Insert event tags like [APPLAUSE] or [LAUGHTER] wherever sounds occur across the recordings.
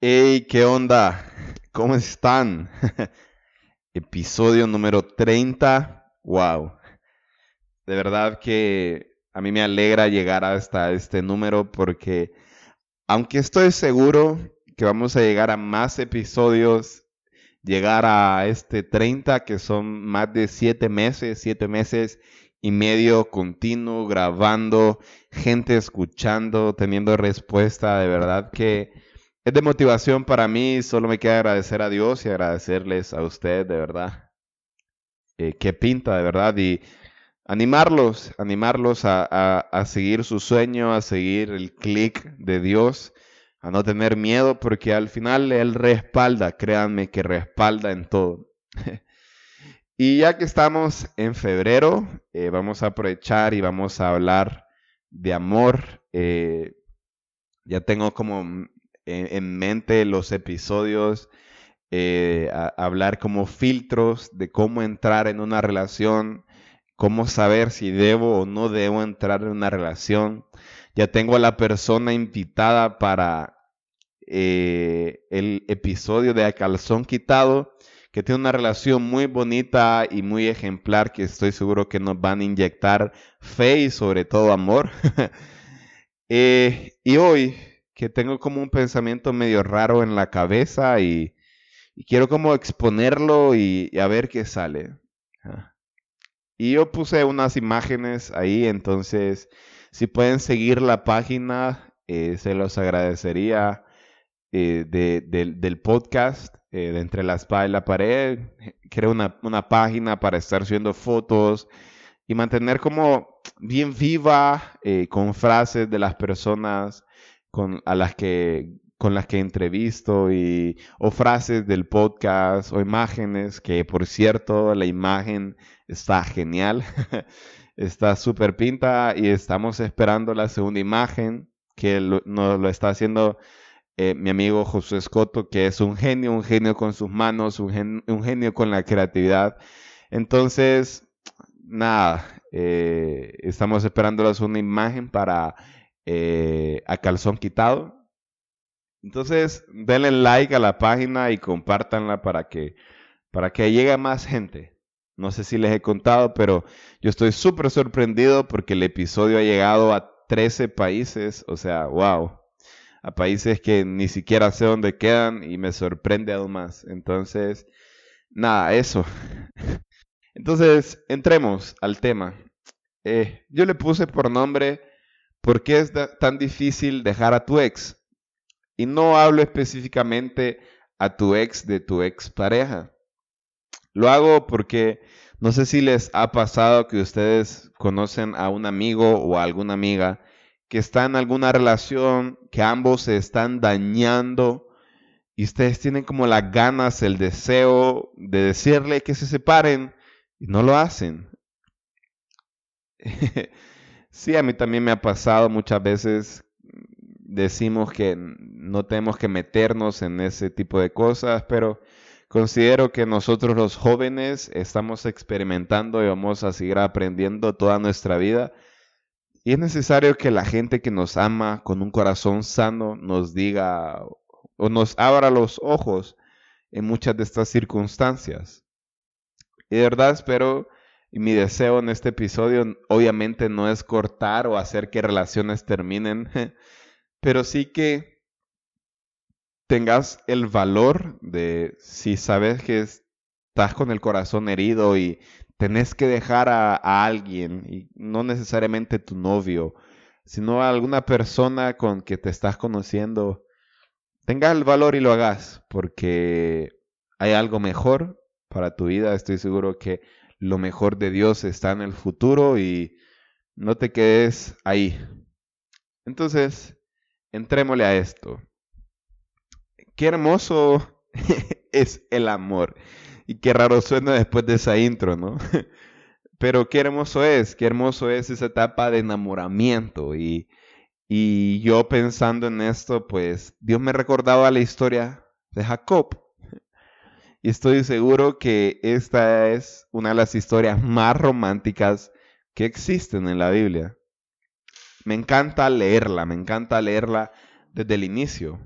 Hey, ¿qué onda? ¿Cómo están? [LAUGHS] Episodio número 30. Wow. De verdad que a mí me alegra llegar hasta este número porque aunque estoy seguro que vamos a llegar a más episodios, llegar a este 30 que son más de 7 meses, 7 meses y medio continuo grabando, gente escuchando, teniendo respuesta, de verdad que es de motivación para mí, solo me queda agradecer a Dios y agradecerles a usted, de verdad. Eh, qué pinta, de verdad, y animarlos, animarlos a, a seguir su sueño, a seguir el clic de Dios, a no tener miedo, porque al final Él respalda, créanme que respalda en todo. [LAUGHS] y ya que estamos en febrero, eh, vamos a aprovechar y vamos a hablar de amor. Eh, ya tengo como en, mente los episodios, eh, hablar como filtros de cómo entrar en una relación, cómo saber si debo o no debo entrar en una relación. Ya tengo a la persona invitada para eh, el episodio de A Calzón Quitado, que tiene una relación muy bonita y muy ejemplar que estoy seguro que nos van a inyectar fe y sobre todo amor. [LAUGHS] Eh, y hoy que tengo como un pensamiento medio raro en la cabeza y, quiero como exponerlo y, a ver qué sale. Ah. Y yo puse unas imágenes ahí, entonces si pueden seguir la página, eh, se los agradecería eh, del podcast eh, de Entre la Espada y la Pared. Creo una, una página para estar subiendo fotos y mantener como bien viva con frases de las personas con, a las que, con las que entrevisto y, o frases del podcast o imágenes, que por cierto la imagen está genial, [LAUGHS] está súper pinta y estamos esperando la segunda imagen que nos lo está haciendo eh, mi amigo José Escoto, que es un genio, un genio con sus manos, un, genio con la creatividad. Entonces, nada, eh, estamos esperando la segunda imagen para eh, a calzón quitado. Entonces, denle like a la página y compártanla para que, para que llegue más gente. No sé si les he contado, pero yo estoy súper sorprendido porque el episodio ha llegado a 13 países. O sea, wow. A países que ni siquiera sé dónde quedan y me sorprende aún más. Entonces, nada, eso. [LAUGHS] Entonces, entremos al tema. Eh, yo le puse por nombre ¿Por qué es tan difícil dejar a tu ex? Y no hablo específicamente a tu ex de tu ex pareja. Lo hago porque no sé si les ha pasado que ustedes conocen a un amigo o a alguna amiga que está en alguna relación, que ambos se están dañando y ustedes tienen como las ganas, el deseo de decirle que se separen y no lo hacen. [LAUGHS] Sí, a mí también me ha pasado muchas veces. Decimos que no tenemos que meternos en ese tipo de cosas, pero considero que nosotros los jóvenes estamos experimentando y vamos a seguir aprendiendo toda nuestra vida. Y es necesario que la gente que nos ama con un corazón sano nos diga o nos abra los ojos en muchas de estas circunstancias. Y de verdad espero y mi deseo en este episodio obviamente no es cortar o hacer que relaciones terminen, [LAUGHS] pero sí que tengas el valor de si sabes que estás con el corazón herido y tenés que dejar a, alguien, y no necesariamente tu novio, sino a alguna persona con que te estás conociendo, tengas el valor y lo hagas, porque hay algo mejor para tu vida. Estoy seguro que lo mejor de Dios está en el futuro y no te quedes ahí. Entonces, entrémosle a esto. Qué hermoso [LAUGHS] es el amor. Y qué raro suena después de esa intro, ¿no? [LAUGHS] Pero qué hermoso es, qué hermoso es esa etapa de enamoramiento. Y, y yo pensando en esto, pues Dios me recordaba la historia de Jacob. [LAUGHS] Y estoy seguro que esta es una de las historias más románticas que existen en la Biblia. Me encanta leerla, me encanta leerla desde el inicio.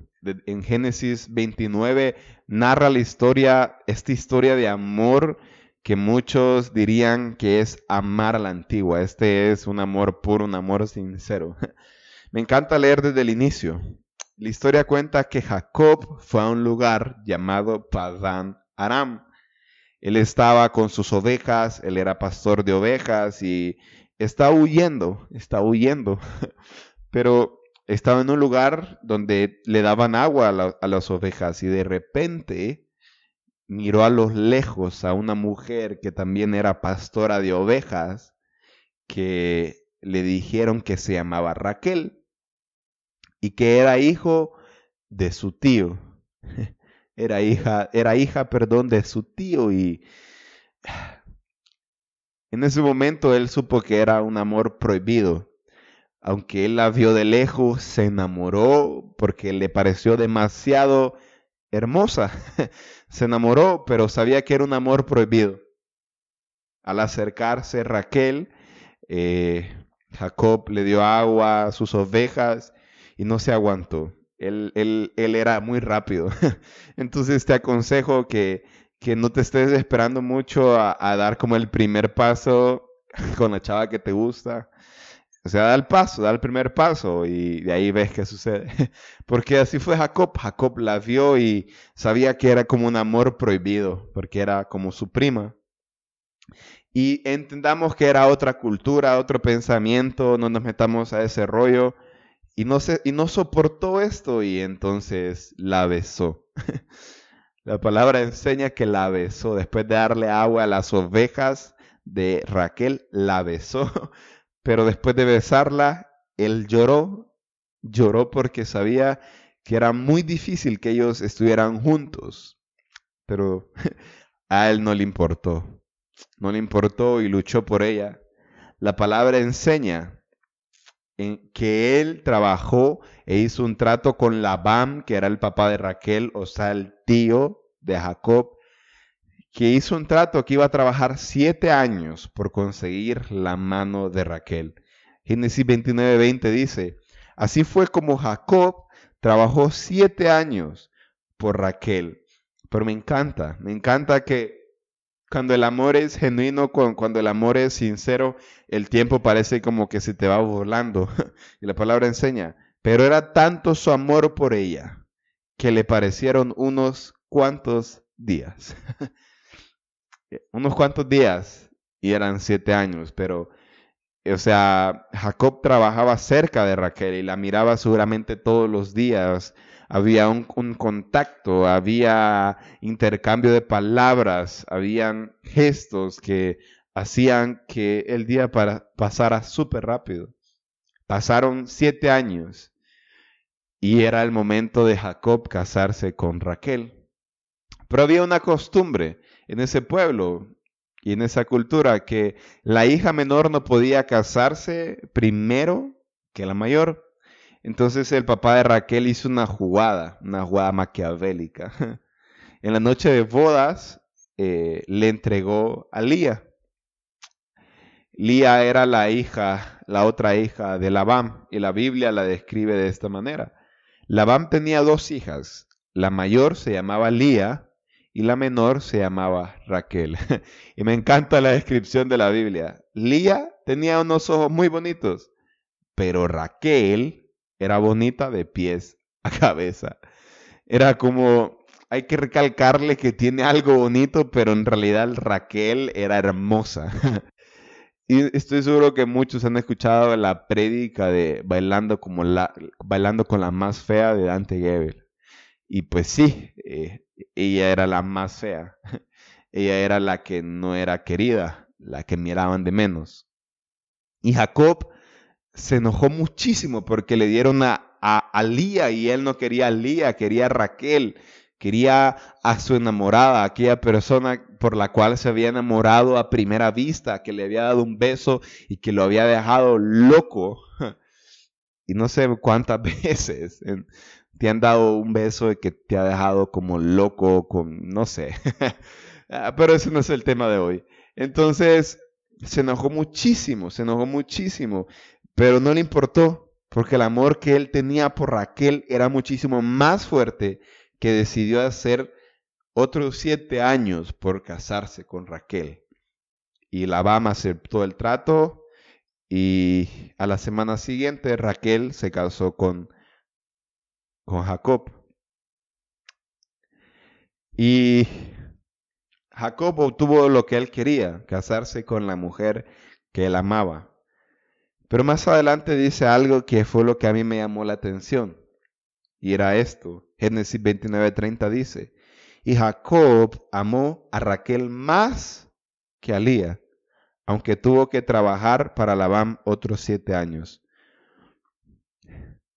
En Génesis 29 narra la historia, esta historia de amor que muchos dirían que es amar a la antigua. Este es un amor puro, un amor sincero. [LAUGHS] Me encanta leer desde el inicio. La historia cuenta que Jacob fue a un lugar llamado Padán Aram. Él estaba con sus ovejas, él era pastor de ovejas y está huyendo, está huyendo. [LAUGHS] Pero estaba en un lugar donde le daban agua a, las ovejas y de repente miró a los lejos a una mujer que también era pastora de ovejas, que le dijeron que se llamaba Raquel y que era hijo de su tío. [LAUGHS] Era hija, era hija, perdón, de su tío y [SIGHS] en ese momento él supo que era un amor prohibido. Aunque él la vio de lejos, se enamoró porque le pareció demasiado hermosa. [LAUGHS] Se enamoró, pero sabía que era un amor prohibido. Al acercarse Raquel, eh, Jacob le dio agua a sus ovejas y no se aguantó. Él, él, él era muy rápido. [LAUGHS] Entonces te aconsejo que, que, no te estés esperando mucho a, a dar como el primer paso [LAUGHS] con la chava que te gusta. O sea, da el paso, da el primer paso y de ahí ves qué sucede. [LAUGHS] Porque así fue Jacob. Jacob la vio y sabía que era como un amor prohibido, porque era como su prima. Y entendamos que era otra cultura, otro pensamiento, no nos metamos a ese rollo. Y no, se, y no soportó esto y entonces la besó. [LAUGHS] la palabra enseña que la besó. Después de darle agua a las ovejas de Raquel, la besó. [LAUGHS] Pero después de besarla, él lloró, lloró porque sabía que era muy difícil que ellos estuvieran juntos. Pero [LAUGHS] a él no le importó. No le importó y luchó por ella. La palabra enseña en que él trabajó e hizo un trato con Labán, que era el papá de Raquel, o sea, el tío de Jacob, que hizo un trato que iba a trabajar siete años por conseguir la mano de Raquel. Génesis 29, 20 dice, así fue como Jacob trabajó siete años por Raquel. Pero me encanta, me encanta que cuando el amor es genuino, cuando el amor es sincero, el tiempo parece como que se te va volando. [LAUGHS] y la palabra enseña, pero era tanto su amor por ella que le parecieron unos cuantos días. [LAUGHS] unos cuantos días y eran siete años, pero, o sea, Jacob trabajaba cerca de Raquel y la miraba seguramente todos los días. Había un, contacto, había intercambio de palabras, habían gestos que hacían que el día para, pasara súper rápido. Pasaron siete años y era el momento de Jacob casarse con Raquel. Pero había una costumbre en ese pueblo y en esa cultura que la hija menor no podía casarse primero que la mayor. Entonces el papá de Raquel hizo una jugada, una jugada maquiavélica. [LAUGHS] En la noche de bodas eh, le entregó a Lía. Lía era la hija, la otra hija de Labán, y la Biblia la describe de esta manera. Labán tenía dos hijas. La mayor se llamaba Lía y la menor se llamaba Raquel. [LAUGHS] y me encanta la descripción de la Biblia. Lía tenía unos ojos muy bonitos, pero Raquel era bonita de pies a cabeza. Era como, hay que recalcarle que tiene algo bonito, pero en realidad Raquel era hermosa. [LAUGHS] y estoy seguro que muchos han escuchado la prédica de bailando, como la, bailando con la más fea de Dante Gebel. Y pues sí, eh, ella era la más fea. [LAUGHS] Ella era la que no era querida, la que miraban de menos. Y Jacob se enojó muchísimo porque le dieron a, a, Lía y él no quería a Lía, quería a Raquel, quería a su enamorada, aquella persona por la cual se había enamorado a primera vista, que le había dado un beso y que lo había dejado loco. [LAUGHS] Y no sé cuántas [LAUGHS] veces, te han dado un beso que te ha dejado como loco, con, no sé. [LAUGHS] Ah, pero ese no es el tema de hoy. Entonces, se enojó muchísimo, se enojó muchísimo, pero no le importó, porque el amor que él tenía por Raquel era muchísimo más fuerte que decidió hacer otros siete años por casarse con Raquel. Y Labán aceptó el trato y a la semana siguiente Raquel se casó con, con Jacob. Y Jacob obtuvo lo que él quería, casarse con la mujer que él amaba. Pero más adelante dice algo que fue lo que a mí me llamó la atención. Y era esto. Génesis 29:30 dice, y Jacob amó a Raquel más que a Lía, aunque tuvo que trabajar para Labán otros siete años.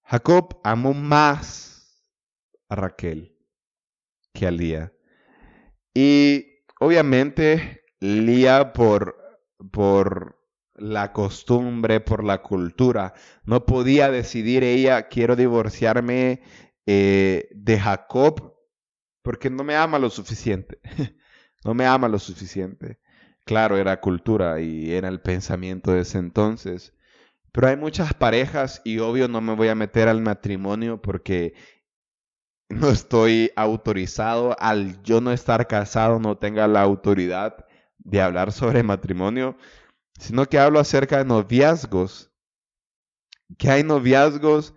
Jacob amó más a Raquel que a Lía. Y obviamente Lía por, por la costumbre, por la cultura, no podía decidir ella, quiero divorciarme eh, de Jacob porque no me ama lo suficiente. [LAUGHS] no me ama lo suficiente. Claro, era cultura y era el pensamiento de ese entonces. Pero hay muchas parejas y obvio no me voy a meter al matrimonio porque no estoy autorizado, al yo no estar casado no tenga la autoridad de hablar sobre matrimonio, sino que hablo acerca de noviazgos, que hay noviazgos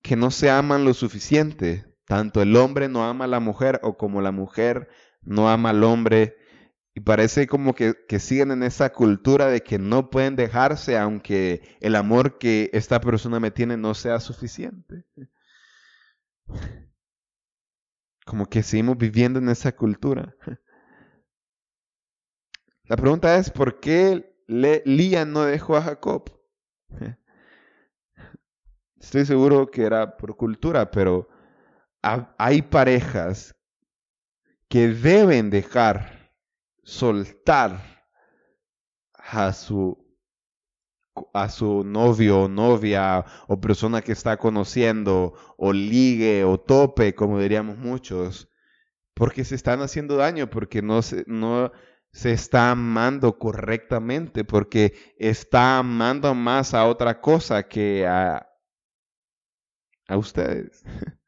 que no se aman lo suficiente, tanto el hombre no ama a la mujer o como la mujer no ama al hombre. Y parece como que, siguen en esa cultura de que no pueden dejarse aunque el amor que esta persona me tiene no sea suficiente. Como que seguimos viviendo en esa cultura. La pregunta es, ¿por qué Lía no dejó a Jacob? Estoy seguro que era por cultura, pero hay parejas que deben dejar soltar a su a su novio o novia o persona que está conociendo o ligue o tope, como diríamos muchos, porque se están haciendo daño, porque no se, no se está amando correctamente, porque está amando más a otra cosa que a, a ustedes. [LAUGHS]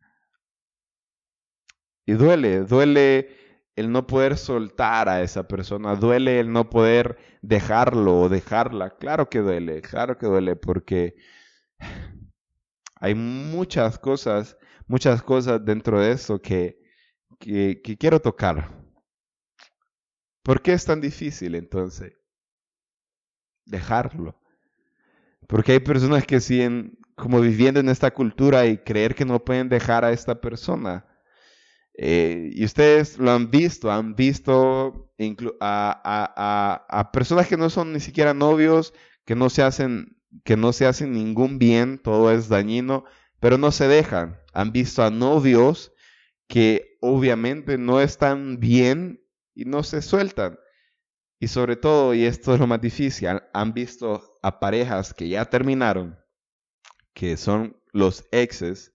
Y duele, duele el no poder soltar a esa persona, duele el no poder dejarlo o dejarla. Claro que duele, claro que duele, porque hay muchas cosas, muchas cosas dentro de eso que, que, quiero tocar. ¿Por qué es tan difícil entonces dejarlo? Porque hay personas que siguen como viviendo en esta cultura y creer que no pueden dejar a esta persona. Eh, y ustedes lo han visto, han visto a, a, personas que no son ni siquiera novios, que no se hacen, que no se hacen ningún bien, todo es dañino, pero no se dejan. Han visto a novios que obviamente no están bien y no se sueltan. Y sobre todo, y esto es lo más difícil, han visto a parejas que ya terminaron, que son los exes,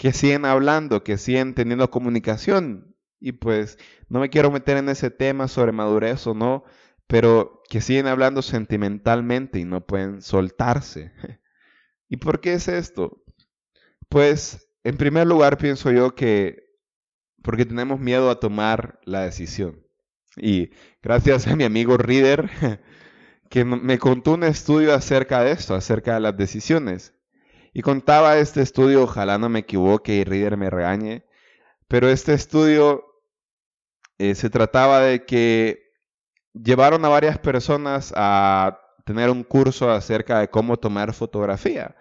que siguen hablando, que siguen teniendo comunicación. Y pues no me quiero meter en ese tema sobre madurez o no, pero que siguen hablando sentimentalmente y no pueden soltarse. [LAUGHS] ¿Y por qué es esto? Pues en primer lugar pienso yo que porque tenemos miedo a tomar la decisión. Y gracias a mi amigo Reader, [LAUGHS] que me contó un estudio acerca de esto, acerca de las decisiones. Y contaba este estudio, ojalá no me equivoque y Reader me regañe, pero este estudio eh, se trataba de que llevaron a varias personas a tener un curso acerca de cómo tomar fotografía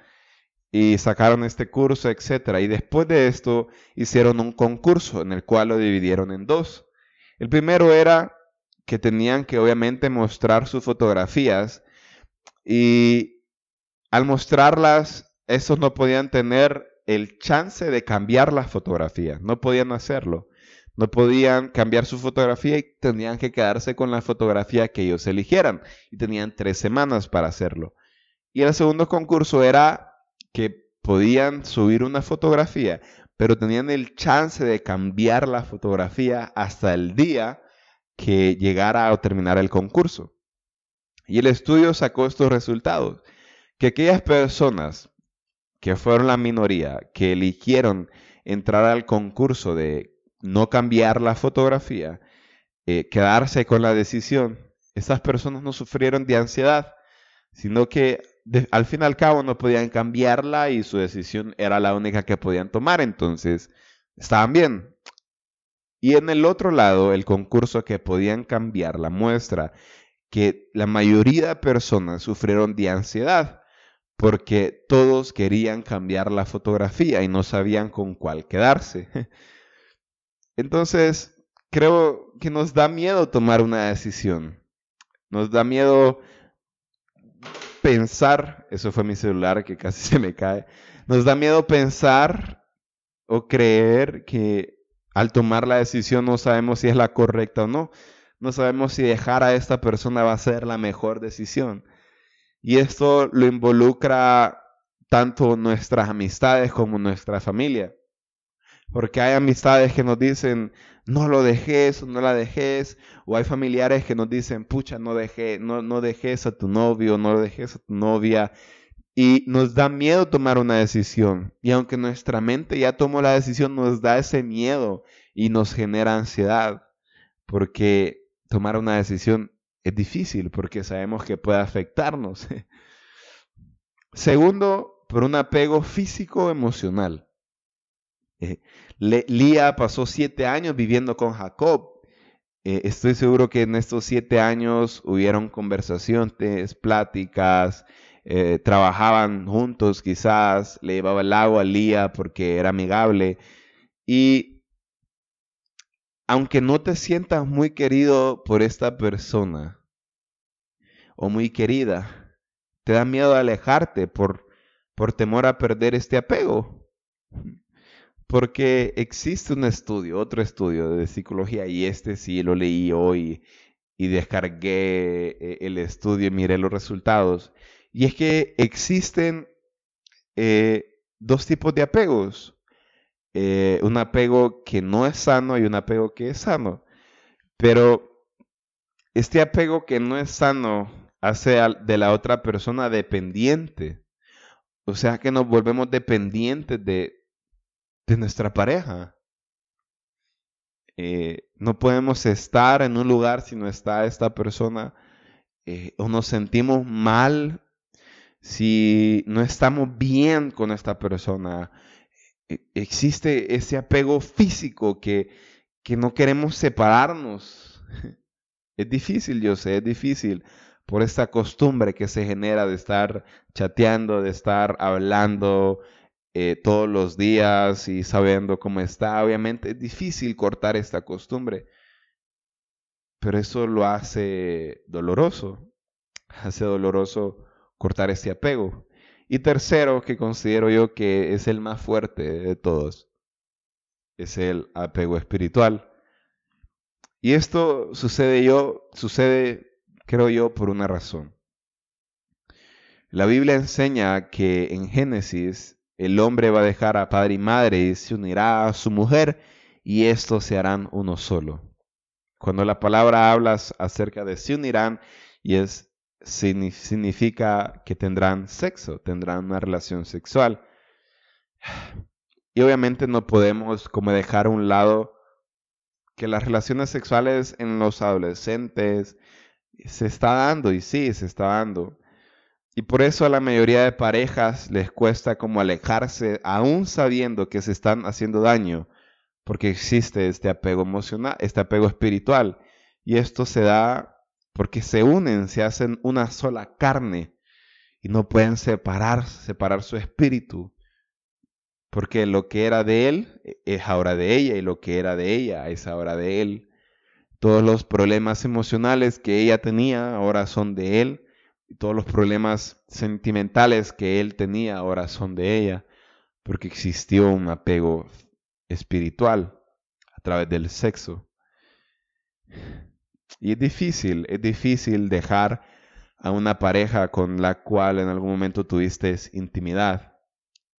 y sacaron este curso, etc. Y después de esto hicieron un concurso en el cual lo dividieron en dos. El primero era que tenían que obviamente mostrar sus fotografías y al mostrarlas esos no podían tener el chance de cambiar la fotografía, no podían hacerlo. No podían cambiar su fotografía y tenían que quedarse con la fotografía que ellos eligieran. Y tenían tres semanas para hacerlo. Y el segundo concurso era que podían subir una fotografía, pero tenían el chance de cambiar la fotografía hasta el día que llegara o terminara el concurso. Y el estudio sacó estos resultados, que aquellas personas que fueron la minoría, que eligieron entrar al concurso de no cambiar la fotografía, eh, quedarse con la decisión, esas personas no sufrieron de ansiedad, sino que al fin y al cabo no podían cambiarla y su decisión era la única que podían tomar, entonces estaban bien. Y en el otro lado, el concurso que podían cambiar la muestra que la mayoría de personas sufrieron de ansiedad porque todos querían cambiar la fotografía y no sabían con cuál quedarse. [LAUGHS] Entonces, creo que nos da miedo tomar una decisión. Nos da miedo pensar, eso fue mi celular que casi [LAUGHS] se me cae, nos da miedo pensar o creer que al tomar la decisión no sabemos si es la correcta o no. No sabemos si dejar a esta persona va a ser la mejor decisión. Y esto lo involucra tanto nuestras amistades como nuestra familia. Porque hay amistades que nos dicen, no lo dejes no la dejes. O hay familiares que nos dicen, pucha, no, deje, no, no dejes a tu novio, no lo dejes a tu novia. Y nos da miedo tomar una decisión. Y aunque nuestra mente ya tomó la decisión, nos da ese miedo y nos genera ansiedad. Porque tomar una decisión es difícil, porque sabemos que puede afectarnos. [LAUGHS] Segundo, por un apego físico-emocional. Eh, Lía pasó siete años viviendo con Jacob. Eh, estoy seguro que en estos siete años hubieron conversaciones, pláticas, eh, trabajaban juntos quizás, le llevaba el agua a Lía porque era amigable. Y aunque no te sientas muy querido por esta persona o muy querida, te da miedo alejarte por, por temor a perder este apego. Porque existe un estudio, otro estudio de psicología, y este sí lo leí hoy y descargué eh, el estudio y miré los resultados. Y es que existen eh, dos tipos de apegos. Eh, un apego que no es sano y un apego que es sano. Pero este apego que no es sano hace de la otra persona dependiente. O sea que nos volvemos dependientes de, de nuestra pareja. Eh, no podemos estar en un lugar si no está esta persona eh, o nos sentimos mal si no estamos bien con esta persona. E, existe ese apego físico que, que no queremos separarnos. [LAUGHS] Es difícil, yo sé, es difícil por esta costumbre que se genera de estar chateando, de estar hablando, eh, todos los días y sabiendo cómo está. Obviamente es difícil cortar esta costumbre, pero eso lo hace doloroso. Hace doloroso cortar ese apego. Y tercero, que considero yo que es el más fuerte de todos, es el apego espiritual. Y esto sucede yo, sucede, creo yo, por una razón. La Biblia enseña que en Génesis el hombre va a dejar a padre y madre y se unirá a su mujer y estos se harán uno solo. Cuando la palabra habla acerca de se unirán y es significa que tendrán sexo, tendrán una relación sexual. Y obviamente no podemos como dejar a un lado que las relaciones sexuales en los adolescentes se está dando y sí, se está dando. Y por eso a la mayoría de parejas les cuesta como alejarse, aún sabiendo que se están haciendo daño, porque existe este apego emocional, este apego espiritual. Y esto se da porque se unen, se hacen una sola carne y no pueden separar, separar su espíritu. Porque lo que era de él e, es ahora de ella y lo que era de ella es ahora de él. Todos los problemas emocionales que ella tenía ahora son de él y todos los problemas sentimentales que él tenía ahora son de ella, porque existió un apego espiritual a través del sexo. Y es difícil, es difícil dejar a una pareja con la cual en algún momento tuviste intimidad.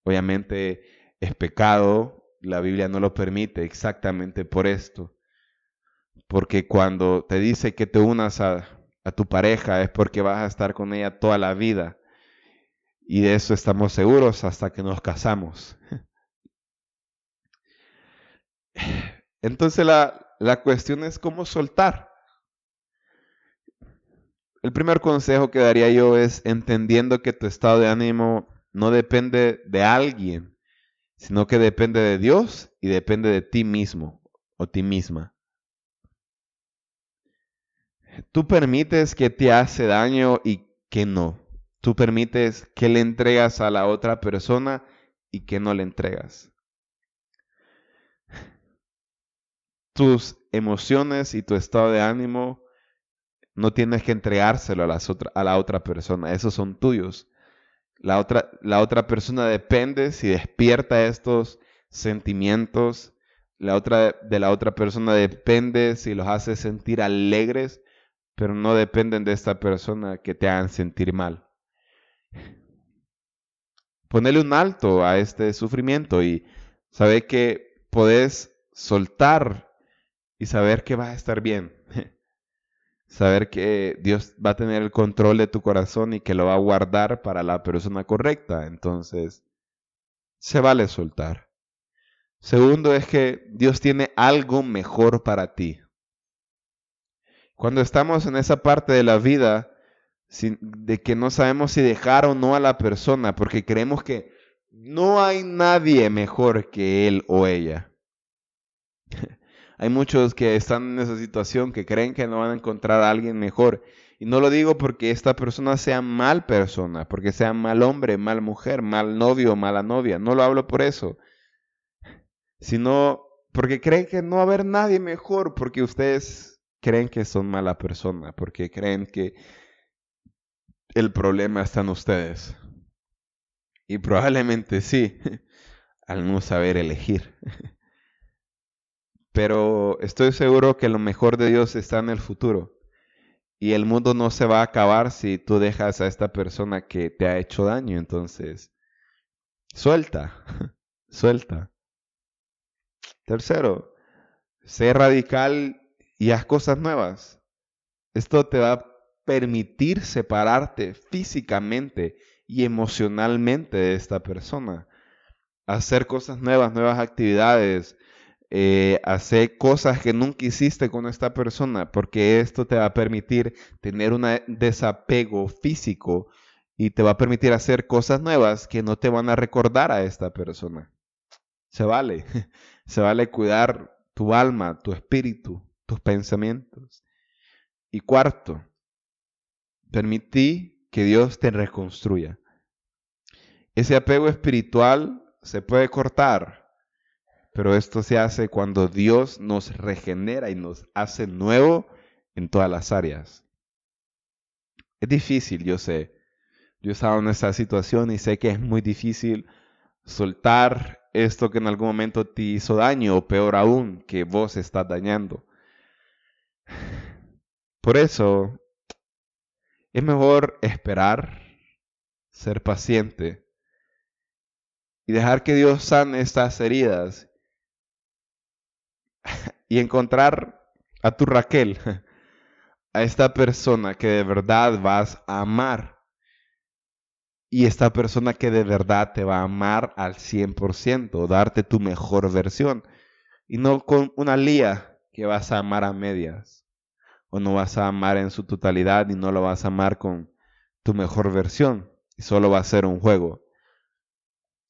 Obviamente es pecado, la Biblia no lo permite exactamente por esto. Porque cuando te dice que te unas a, a tu pareja es porque vas a estar con ella toda la vida. Y de eso estamos seguros hasta que nos casamos. [SIGHS] Entonces la, la cuestión es cómo soltar. El primer consejo que daría yo es entendiendo que tu estado de ánimo no depende de alguien, sino que depende de Dios y depende de ti mismo o ti misma. Tú permites que te hace daño y que no. Tú permites que le entregas a la otra persona y que no le entregas. Tus emociones y tu estado de ánimo no tienes que entregárselo a, las a la otra persona. Esos son tuyos. La otra, la otra persona depende si despierta estos sentimientos. La otra, de la otra persona depende si los hace sentir alegres pero no dependen de esta persona que te hagan sentir mal. Ponele un alto a este sufrimiento y saber que podés soltar y saber que vas a estar bien. [LAUGHS] Saber que Dios va a tener el control de tu corazón y que lo va a guardar para la persona correcta. Entonces, se vale soltar. Segundo es que Dios tiene algo mejor para ti. Cuando estamos en esa parte de la vida de que no sabemos si dejar o no a la persona, porque creemos que no hay nadie mejor que él o ella. [LAUGHS] hay muchos que están en esa situación que creen que no van a encontrar a alguien mejor. Y no lo digo porque esta persona sea mal persona, porque sea mal hombre, mal mujer, mal novio, mala novia. No lo hablo por eso. Sino porque creen que no va a haber nadie mejor, porque ustedes creen que son mala persona, porque creen que el problema está en ustedes. Y probablemente sí, [LAUGHS] al no saber elegir. [LAUGHS] Pero estoy seguro que lo mejor de Dios está en el futuro. Y el mundo no se va a acabar si tú dejas a esta persona que te ha hecho daño. Entonces, suelta, [LAUGHS] suelta. Tercero, sé radical y haz cosas nuevas. Esto te va a permitir separarte físicamente y emocionalmente de esta persona. Hacer cosas nuevas, nuevas actividades, eh, hacer cosas que nunca hiciste con esta persona, porque esto te va a permitir tener un desapego físico y te va a permitir hacer cosas nuevas que no te van a recordar a esta persona. Se vale, [LAUGHS] se vale cuidar tu alma, tu espíritu, tus pensamientos. Y cuarto, permití que Dios te reconstruya. Ese apego espiritual se puede cortar, pero esto se hace cuando Dios nos regenera y nos hace nuevo en todas las áreas. Es difícil, yo sé. Yo he estado en esa situación y sé que es muy difícil soltar esto que en algún momento te hizo daño o peor aún, que vos estás dañando. Por eso es mejor esperar, ser paciente y dejar que Dios sane estas heridas [LAUGHS] y encontrar a tu Raquel, [LAUGHS] a esta persona que de verdad vas a amar. Y esta persona que de verdad te va a amar al 100%, darte tu mejor versión. Y no con una lía que vas a amar a medias. O no vas a amar en su totalidad y no lo vas a amar con tu mejor versión. Y solo va a ser un juego.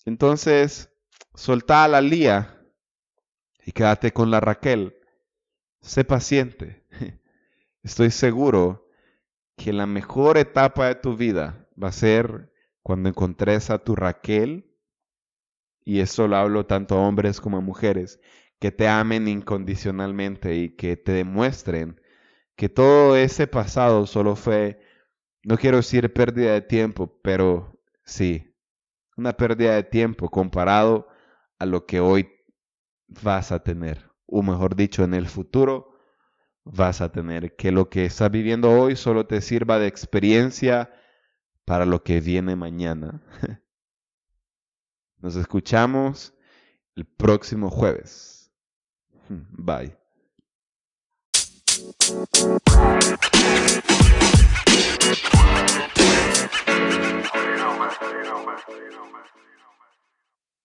Entonces, soltá a la Lía y quédate con la Raquel. Sé paciente. [LAUGHS] Estoy seguro que la mejor etapa de tu vida va a ser cuando encontres a tu Raquel, y eso lo hablo tanto a hombres como a mujeres, que te amen incondicionalmente y que te demuestren que todo ese pasado solo fue, no quiero decir pérdida de tiempo, pero sí, una pérdida de tiempo comparado a lo que hoy vas a tener, o mejor dicho, en el futuro vas a tener, que lo que estás viviendo hoy solo te sirva de experiencia para lo que viene mañana. [LAUGHS] Nos escuchamos el próximo jueves. [LAUGHS] Bye.